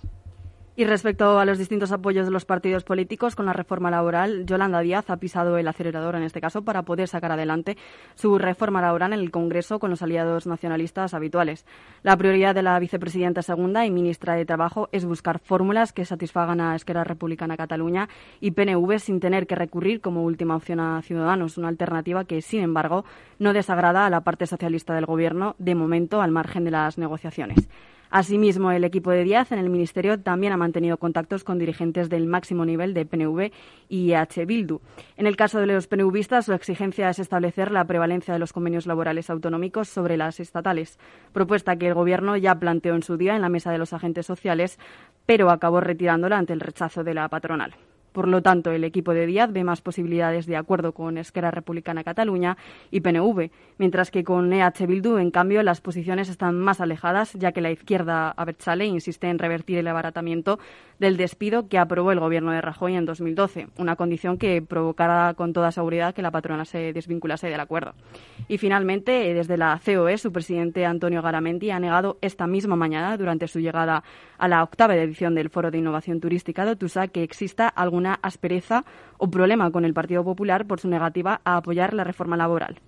Y respecto a los distintos apoyos de los partidos políticos con la reforma laboral, Yolanda Díaz ha pisado el acelerador en este caso para poder sacar adelante su reforma laboral en el Congreso con los aliados nacionalistas habituales. La prioridad de la vicepresidenta segunda y ministra de Trabajo es buscar fórmulas que satisfagan a Esquerra Republicana Cataluña y PNV sin tener que recurrir como última opción a Ciudadanos, una alternativa que, sin embargo, no desagrada a la parte socialista del Gobierno, de momento al margen de las negociaciones. Asimismo, el equipo de Díaz en el Ministerio también ha mantenido contactos con dirigentes del máximo nivel de PNV y H. Bildu. En el caso de los PNVistas, su exigencia es establecer la prevalencia de los convenios laborales autonómicos sobre las estatales, propuesta que el Gobierno ya planteó en su día en la mesa de los agentes sociales, pero acabó retirándola ante el rechazo de la patronal. Por lo tanto, el equipo de Díaz ve más posibilidades de acuerdo con Esquerra Republicana Cataluña y PNV, mientras que con EH Bildu, en cambio, las posiciones están más alejadas, ya que la izquierda Abertzale insiste en revertir el abaratamiento del despido que aprobó el gobierno de Rajoy en 2012, una condición que provocará con toda seguridad que la patrona se desvinculase del acuerdo. Y finalmente, desde la COE, su presidente Antonio Garamendi ha negado esta misma mañana, durante su llegada a la octava edición del Foro de Innovación Turística de Otusa, que exista algún una aspereza o problema con el Partido Popular por su negativa a apoyar la reforma laboral.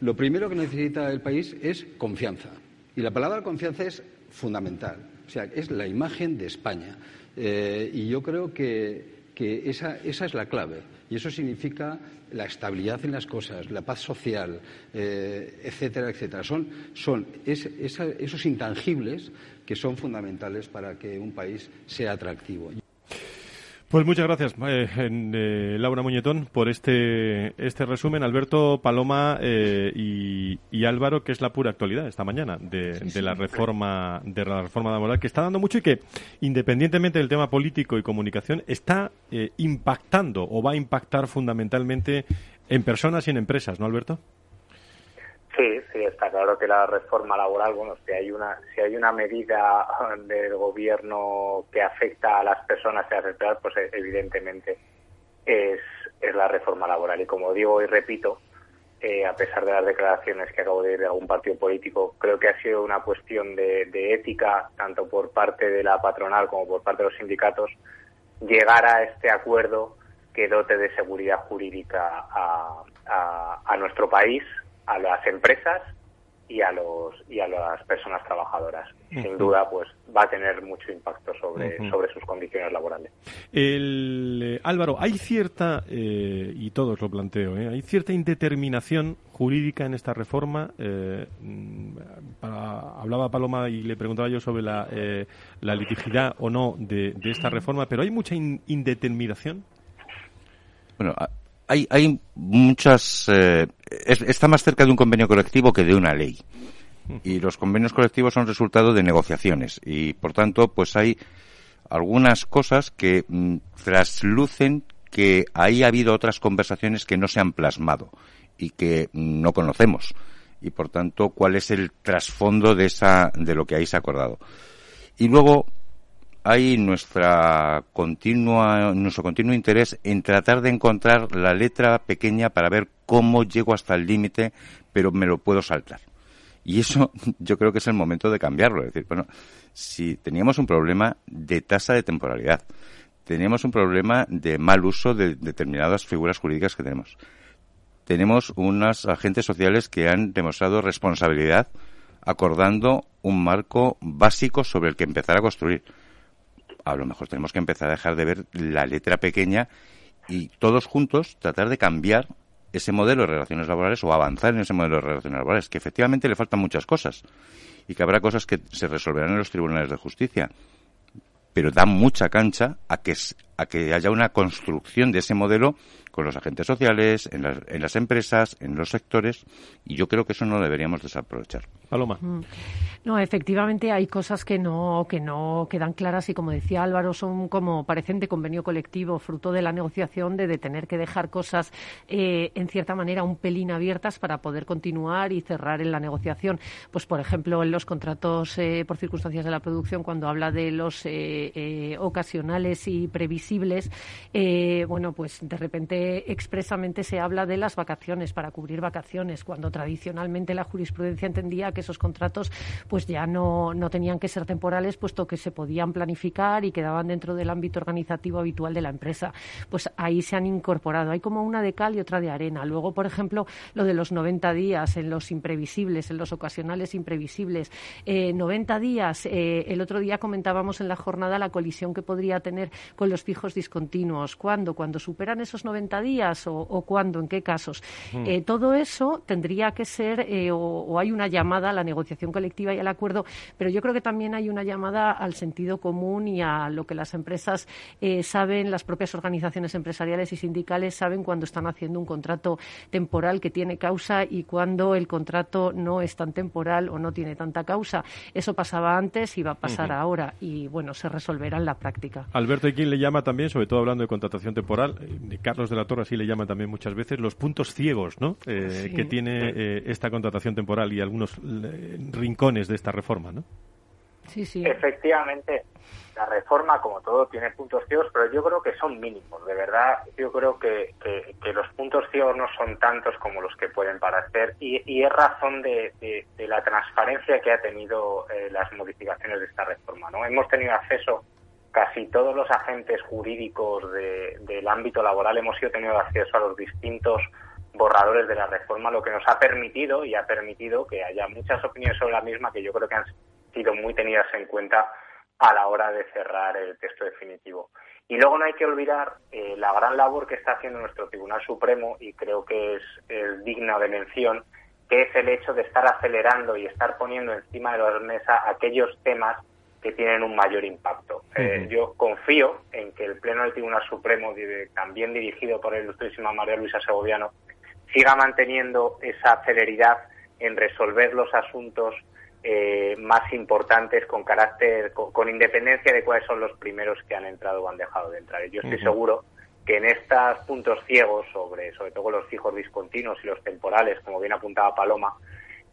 Lo primero que necesita el país es confianza. Y la palabra confianza es fundamental. O sea, es la imagen de España. Eh, y yo creo que, esa, es la clave. Y eso significa la estabilidad en las cosas, la paz social, eh, etcétera, etcétera. Son, son esos intangibles que son fundamentales para que un país sea atractivo. Pues muchas gracias, eh, eh, Laura Muñetón, por este, este resumen. Alberto, Paloma eh, y, Álvaro, que es la pura actualidad esta mañana de, la reforma de la reforma laboral que está dando mucho y que, independientemente del tema político y comunicación, está impactando o va a impactar fundamentalmente en personas y en empresas, ¿no, Alberto? Sí, sí, está claro que la reforma laboral, bueno, si hay una si hay una medida del gobierno que afecta a las personas y a las pues eh, evidentemente es, la reforma laboral. Y como digo y repito, eh, a pesar de las declaraciones que acabo de ir de algún partido político, creo que ha sido una cuestión de, ética, tanto por parte de la patronal como por parte de los sindicatos, llegar a este acuerdo que dote de seguridad jurídica a nuestro país a las empresas y a los y a las personas trabajadoras. Sin duda, pues va a tener mucho impacto sobre, sobre sus condiciones laborales. El, eh, Álvaro, hay cierta, eh, y todos lo planteo, ¿eh? hay cierta indeterminación jurídica en esta reforma. Mm, hablaba Paloma y le preguntaba yo sobre la, la litigidad o no de, esta reforma, pero hay mucha indeterminación. Bueno, hay, hay muchas. Eh, está más cerca de un convenio colectivo que de una ley. Y los convenios colectivos son resultado de negociaciones. Y por tanto, pues hay algunas cosas que mm, traslucen que ahí ha habido otras conversaciones que no se han plasmado y que no conocemos. Y por tanto, cuál es el trasfondo de, esa, de lo que ahí se ha acordado. Y luego, hay nuestra continua, nuestro continuo interés en tratar de encontrar la letra pequeña para ver cómo llego hasta el límite, pero me lo puedo saltar. Y eso yo creo que es el momento de cambiarlo. Es decir, bueno, si teníamos un problema de tasa de temporalidad, teníamos un problema de mal uso de determinadas figuras jurídicas que tenemos. Tenemos unos agentes sociales que han demostrado responsabilidad acordando un marco básico sobre el que empezar a construir a lo mejor tenemos que empezar a dejar de ver la letra pequeña y todos juntos tratar de cambiar ese modelo de relaciones laborales o avanzar en ese modelo de relaciones laborales, que efectivamente le faltan muchas cosas y que habrá cosas que se resolverán en los tribunales de justicia, pero da mucha cancha a que, a que haya una construcción de ese modelo con los agentes sociales, en las, en las empresas, en los sectores, y yo creo que eso no deberíamos desaprovechar. Paloma. Mm. No, efectivamente hay cosas que no, que no quedan claras y como decía Álvaro, son como parecen de convenio colectivo, fruto de la negociación de, tener que dejar cosas eh, en cierta manera un pelín abiertas para poder continuar y cerrar en la negociación. Pues por ejemplo, en los contratos eh, por circunstancias de la producción, cuando habla de los eh, ocasionales y previsibles, bueno, pues de repente expresamente se habla de las vacaciones para cubrir vacaciones, cuando tradicionalmente la jurisprudencia entendía que esos contratos pues ya no, no tenían que ser temporales, puesto que se podían planificar y quedaban dentro del ámbito organizativo habitual de la empresa. Pues ahí se han incorporado. Hay como una de cal y otra de arena. Luego, por ejemplo, lo de los 90 días en los imprevisibles, en los ocasionales imprevisibles. Eh, 90 días, eh, el otro día comentábamos en la jornada la colisión que podría tener con los fijos discontinuos. ¿Cuándo? ¿Cuando superan esos 90 días o, o cuándo? ¿En qué casos? Eh, todo eso tendría que ser, eh, o, o hay una llamada a la negociación colectiva y a acuerdo, pero yo creo que también hay una llamada al sentido común y a lo que las empresas eh, saben, las propias organizaciones empresariales y sindicales saben cuando están haciendo un contrato temporal que tiene causa y cuando el contrato no es tan temporal o no tiene tanta causa. Eso pasaba antes y va a pasar ahora y, bueno, se resolverá en la práctica. Alberto, ¿y quién le llama también, sobre todo hablando de contratación temporal? Eh, Carlos de la Torre sí le llama también muchas veces los puntos ciegos, ¿no? Eh, que tiene esta contratación temporal y algunos rincones de esta reforma, ¿no? Sí, sí. Efectivamente, la reforma, como todo, tiene puntos ciegos, pero yo creo que son mínimos. De verdad, yo creo que, que, los puntos ciegos no son tantos como los que pueden parecer y, y es razón de, de, la transparencia que ha tenido eh, las modificaciones de esta reforma. ¿no? Hemos tenido acceso, casi todos los agentes jurídicos del ámbito laboral hemos ido teniendo acceso a los distintos borradores de la reforma, lo que nos ha permitido y ha permitido que haya muchas opiniones sobre la misma que yo creo que han sido muy tenidas en cuenta a la hora de cerrar el texto definitivo. Y luego no hay que olvidar eh, la gran labor que está haciendo nuestro Tribunal Supremo y creo que es, digna de mención, que es el hecho de estar acelerando y estar poniendo encima de la mesa aquellos temas que tienen un mayor impacto. Eh, yo confío en que el Pleno del Tribunal Supremo, también dirigido por el ilustrísima María Luisa Segoviano, siga manteniendo esa celeridad en resolver los asuntos eh, más importantes con carácter, con, independencia de cuáles son los primeros que han entrado o han dejado de entrar. Yo estoy seguro que en estos puntos ciegos sobre, sobre todo los fijos discontinuos y los temporales, como bien apuntaba Paloma,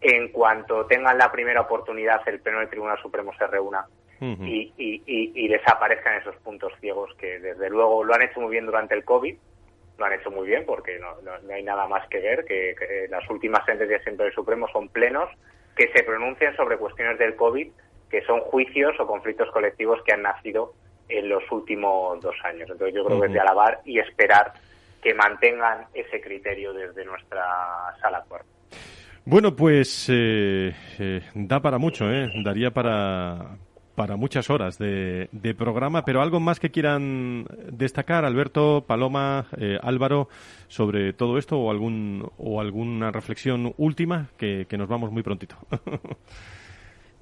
en cuanto tengan la primera oportunidad, el Pleno del Tribunal Supremo se reúna y, y, desaparezcan esos puntos ciegos que, desde luego, lo han hecho muy bien durante el COVID, lo han hecho muy bien porque no, no, hay nada más que ver, que, las últimas sentencias siempre del Supremo son plenos que se pronuncian sobre cuestiones del COVID, que son juicios o conflictos colectivos que han nacido en los últimos dos años. Entonces yo creo que es de alabar y esperar que mantengan ese criterio desde nuestra sala cuarta. Bueno, pues eh, eh, da para mucho, ¿eh? Daría para, para muchas horas de, programa, pero algo más que quieran destacar, Alberto, Paloma, eh, Álvaro, sobre todo esto o algún o alguna reflexión última que, que nos vamos muy prontito.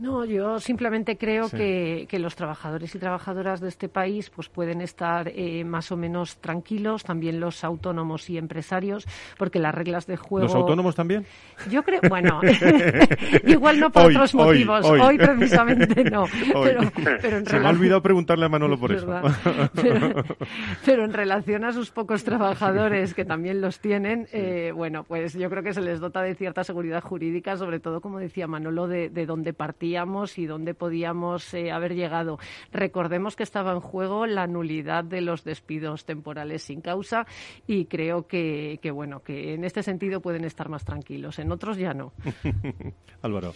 No, yo simplemente creo que, los trabajadores y trabajadoras de este país pues pueden estar eh, más o menos tranquilos, también los autónomos y empresarios, porque las reglas de juego. ¿Los autónomos también? Yo creo, bueno, igual no por otros motivos. Hoy, precisamente no. Pero, Se me ha olvidado preguntarle a Manolo por eso. Pero, en relación a sus pocos trabajadores, que también los tienen, eh, bueno, pues yo creo que se les dota de cierta seguridad jurídica, sobre todo, como decía Manolo, de, de dónde partir y dónde podíamos eh, haber llegado. Recordemos que estaba en juego la nulidad de los despidos temporales sin causa y creo que, bueno, que en este sentido pueden estar más tranquilos. En otros ya no. Álvaro.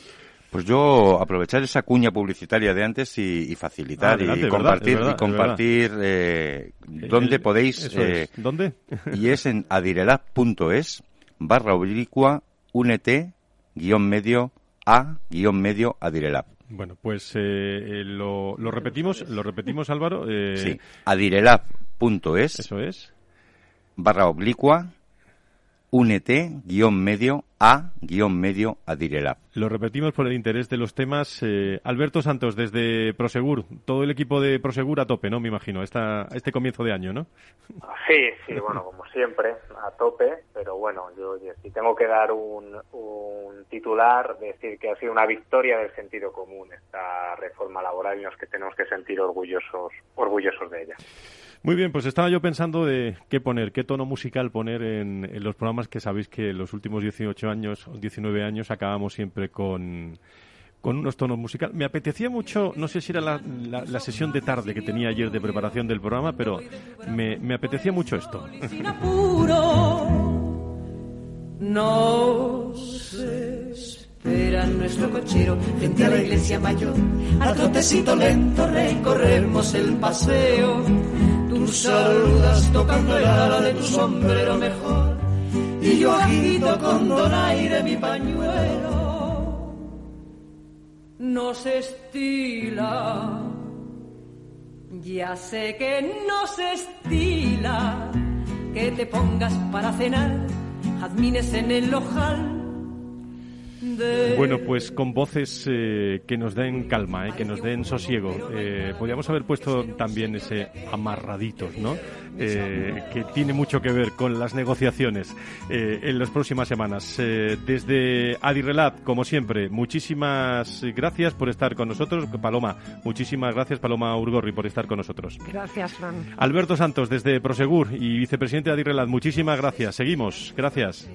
Pues yo aprovechar esa cuña publicitaria de antes y, facilitar y, compartir, y compartir eh, dónde podéis. Eh, ¿Dónde? y es en adirelab.es barra oblicua únete guion medio a-medio Adirelab. Bueno, pues eh, eh, lo, lo, repetimos, lo repetimos Álvaro. Eh, sí, adirelab.es. Eso es. Barra oblicua, únete, guion medio, a guion medio Adirelab. Lo repetimos por el interés de los temas. Alberto Santos, desde Prosegur, todo el equipo de Prosegur a tope, ¿no? Me imagino, esta, este comienzo de año, ¿no? Sí, sí, bueno, como siempre, a tope, pero bueno, yo si tengo que dar un, titular, decir que ha sido una victoria del sentido común esta reforma laboral y nos que tenemos que sentir orgullosos, orgullosos de ella. Muy bien, pues estaba yo pensando de qué poner, qué tono musical poner en, los programas que sabéis que los últimos 18 años, 19 años, acabamos siempre con con unos tonos musicales. Me apetecía mucho, no sé si era la, la, sesión de tarde que tenía ayer de preparación del programa, pero me, me apetecía mucho esto. Espera nuestro cochero frente a la iglesia mayor. A trotecito lento recorremos el paseo. Tú saludas tocando el ala de tu sombrero mejor. Y yo agito con donaire mi pañuelo nos estila. Ya sé que nos estila que te pongas para cenar jazmines en el ojal bueno, pues con voces eh, que nos den calma, eh, que nos den sosiego. Eh, podríamos haber puesto también ese amarraditos, ¿no? que tiene mucho que ver con las negociaciones en las próximas semanas. desde Adirelat, como siempre, muchísimas gracias por estar con nosotros. Paloma, muchísimas gracias, Paloma Urgorri, por estar con nosotros. Gracias, Fran. Alberto Santos, desde Prosegur y vicepresidente de Adirelat, muchísimas gracias. Seguimos. Gracias.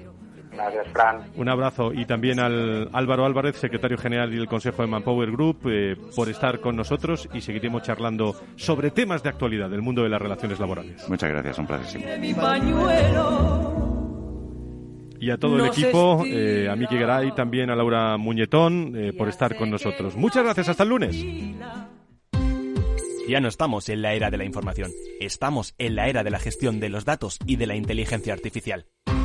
Gracias, Fran. Un abrazo y también al Álvaro Álvarez, secretario general del Consejo de Manpower Group, eh, por estar con nosotros y seguiremos charlando sobre temas de actualidad del mundo de las relaciones laborales. Muchas gracias, un placer. Y a todo el equipo, eh, a Miki Garay, también a Laura Muñetón, eh, por estar con nosotros. Muchas gracias, hasta el lunes. Ya no estamos en la era de la información, estamos en la era de la gestión de los datos y de la inteligencia artificial.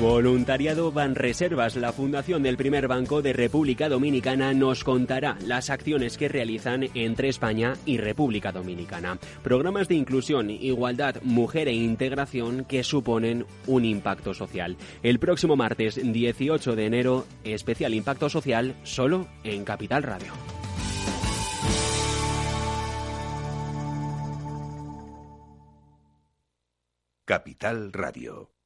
Voluntariado Banreservas, la fundación del primer banco de República Dominicana, nos contará las acciones que realizan entre España y República Dominicana. Programas de inclusión, igualdad, mujer e integración que suponen un impacto social. El próximo martes 18 de enero, especial impacto social solo en Capital Radio. Capital Radio.